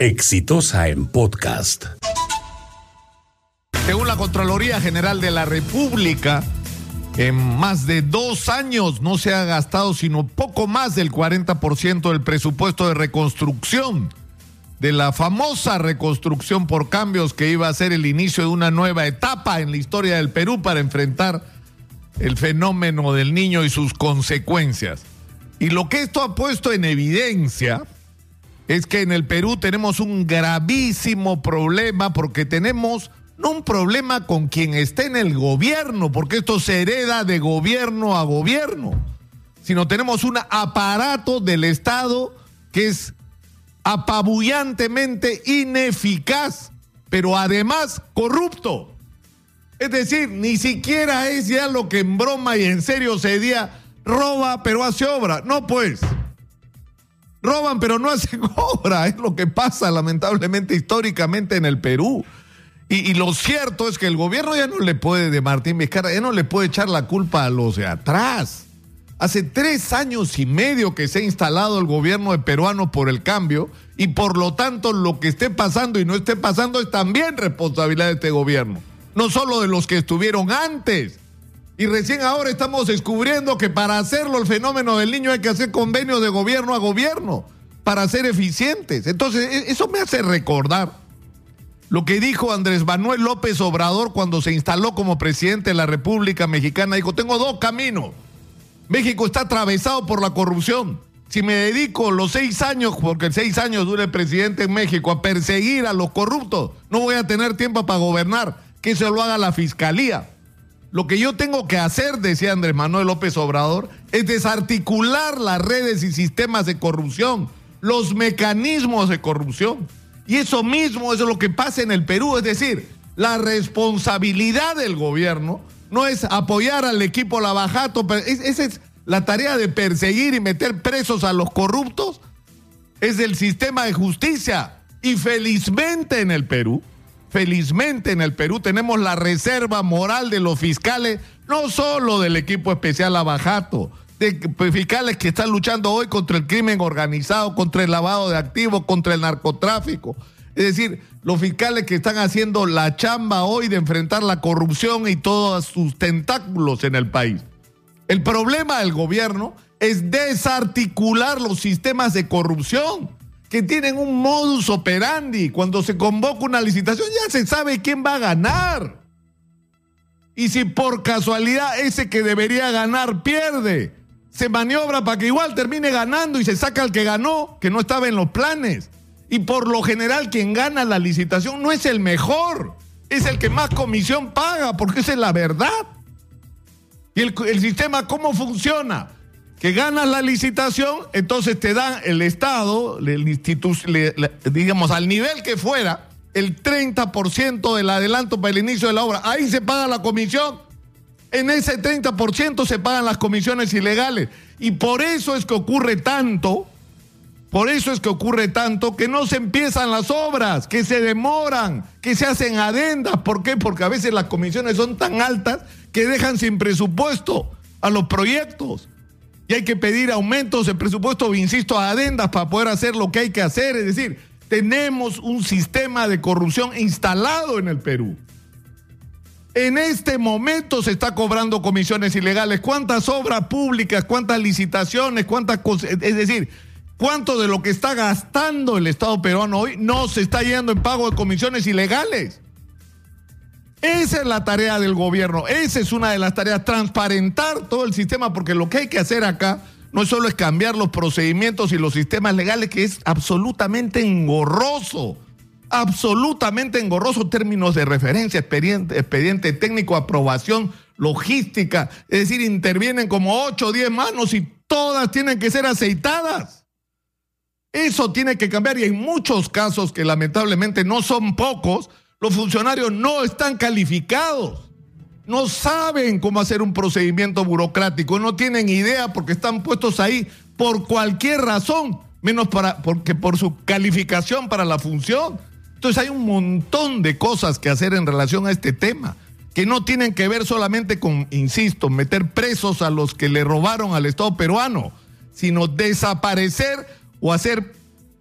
Exitosa en podcast. Según la Contraloría General de la República, en más de dos años no se ha gastado sino poco más del 40% del presupuesto de reconstrucción, de la famosa reconstrucción por cambios que iba a ser el inicio de una nueva etapa en la historia del Perú para enfrentar el fenómeno del niño y sus consecuencias. Y lo que esto ha puesto en evidencia es que en el Perú tenemos un gravísimo problema porque tenemos no un problema con quien esté en el gobierno, porque esto se hereda de gobierno a gobierno, sino tenemos un aparato del Estado que es apabullantemente ineficaz, pero además corrupto. Es decir, ni siquiera es ya lo que en broma y en serio se decía, roba pero hace obra. No pues. Roban pero no hacen obra. Es lo que pasa lamentablemente históricamente en el Perú. Y, lo cierto es que el gobierno ya no le puede, de Martín Vizcarra, ya no le puede echar la culpa a los de atrás. Hace tres años y medio que se ha instalado el gobierno de peruano por el cambio y por lo tanto lo que esté pasando y no esté pasando es también responsabilidad de este gobierno, no solo de los que estuvieron antes. Y recién ahora estamos descubriendo que para hacerlo el fenómeno del niño hay que hacer convenios de gobierno a gobierno para ser eficientes. Entonces, e, eso me hace recordar lo que dijo Andrés Manuel López Obrador cuando se instaló como presidente de la República Mexicana, dijo, tengo dos caminos. México está atravesado por la corrupción. Si me dedico los seis años, porque seis años dura el presidente en México, a perseguir a los corruptos, no voy a tener tiempo para gobernar. Que se lo haga la fiscalía. Lo que yo tengo que hacer, decía Andrés Manuel López Obrador, es desarticular las redes y sistemas de corrupción, los mecanismos de corrupción. Y eso mismo es lo que pasa en el Perú, es decir, la responsabilidad del gobierno no es apoyar al equipo Lavajato, esa es la tarea de perseguir y meter presos a los corruptos, es del sistema de justicia. Y felizmente en el Perú, felizmente en el Perú tenemos la reserva moral de los fiscales, no solo del equipo especial Lavajato, de fiscales que están luchando hoy contra el crimen organizado, contra el lavado de activos, contra el narcotráfico. Es decir, los fiscales que están haciendo la chamba hoy de enfrentar la corrupción y todos sus tentáculos en el país. El problema del gobierno es desarticular los sistemas de corrupción que tienen un modus operandi. Cuando se convoca una licitación ya se sabe quién va a ganar. Y si por casualidad ese que debería ganar pierde, se maniobra para que igual termine ganando y se saca al que ganó, que no estaba en los planes. Y por lo general quien gana la licitación no es el mejor, es el que más comisión paga, porque esa es la verdad. ¿Y el, sistema cómo funciona? Que ganas la licitación, entonces te dan el Estado, el digamos, al nivel que fuera, el 30% del adelanto para el inicio de la obra. Ahí se paga la comisión en ese 30% se pagan las comisiones ilegales. Y por eso es que ocurre tanto, por eso es que ocurre tanto que no se empiezan las obras, que se demoran, que se hacen adendas. ¿Por qué? Porque a veces las comisiones son tan altas que dejan sin presupuesto a los proyectos. Y hay que pedir aumentos de presupuesto, insisto, a adendas para poder hacer lo que hay que hacer. Es decir, tenemos un sistema de corrupción instalado en el Perú. En este momento se está cobrando comisiones ilegales. ¿Cuántas obras públicas, cuántas licitaciones, cuántas cosas? Es decir, ¿cuánto de lo que está gastando el Estado peruano hoy no se está yendo en pago de comisiones ilegales? Esa es la tarea del gobierno, esa es una de las tareas, transparentar todo el sistema, porque lo que hay que hacer acá no solo es cambiar los procedimientos y los sistemas legales, que es absolutamente engorroso absolutamente engorroso términos de referencia, expediente, expediente técnico, aprobación, logística. Es decir, intervienen como 8 o 10 manos y todas tienen que ser aceitadas. Eso tiene que cambiar y en muchos casos que lamentablemente no son pocos, los funcionarios no están calificados. No saben cómo hacer un procedimiento burocrático, no tienen idea porque están puestos ahí por cualquier razón, menos para porque por su calificación para la función. Entonces hay un montón de cosas que hacer en relación a este tema, que no tienen que ver solamente con, insisto, meter presos a los que le robaron al Estado peruano, sino desaparecer o hacer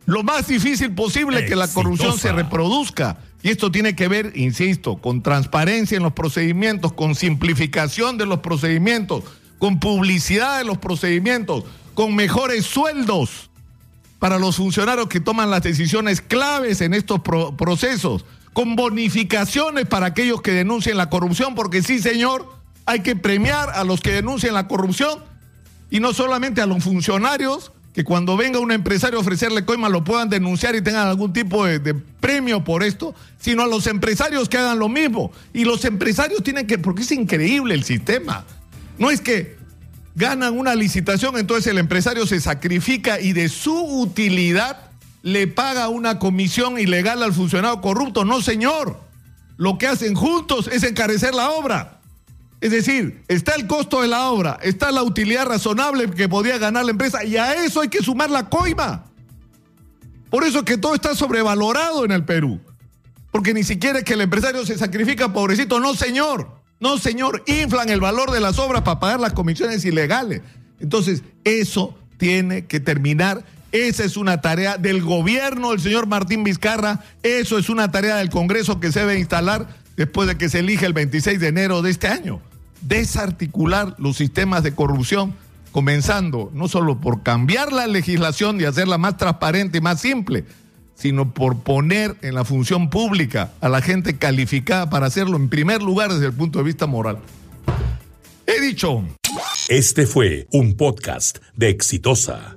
lo más difícil posible que la corrupción se reproduzca. Y esto tiene que ver, insisto, con transparencia en los procedimientos, con simplificación de los procedimientos, con publicidad de los procedimientos, con mejores sueldos para los funcionarios que toman las decisiones claves en estos procesos, con bonificaciones para aquellos que denuncien la corrupción, porque sí, señor, hay que premiar a los que denuncian la corrupción y no solamente a los funcionarios que cuando venga un empresario a ofrecerle coima lo puedan denunciar y tengan algún tipo de, premio por esto, sino a los empresarios que hagan lo mismo. Y los empresarios tienen que, porque es increíble el sistema. No es que ganan una licitación, entonces el empresario se sacrifica y de su utilidad le paga una comisión ilegal al funcionario corrupto. No, señor. Lo que hacen juntos es encarecer la obra. Es decir, está el costo de la obra, está la utilidad razonable que podía ganar la empresa y a eso hay que sumar la coima. Por eso es que todo está sobrevalorado en el Perú. Porque ni siquiera es que el empresario se sacrifica, pobrecito. No, señor. No, señor. Inflan el valor de las obras para pagar las comisiones ilegales. Entonces, eso tiene que terminar. Esa es una tarea del gobierno del señor Martín Vizcarra. Eso es una tarea del Congreso que se debe instalar después de que se elige el 26 de enero de este año desarticular los sistemas de corrupción, comenzando no solo por cambiar la legislación y hacerla más transparente y más simple, sino por poner en la función pública a la gente calificada para hacerlo en primer lugar desde el punto de vista moral. He dicho. Este fue un podcast de Exitosa.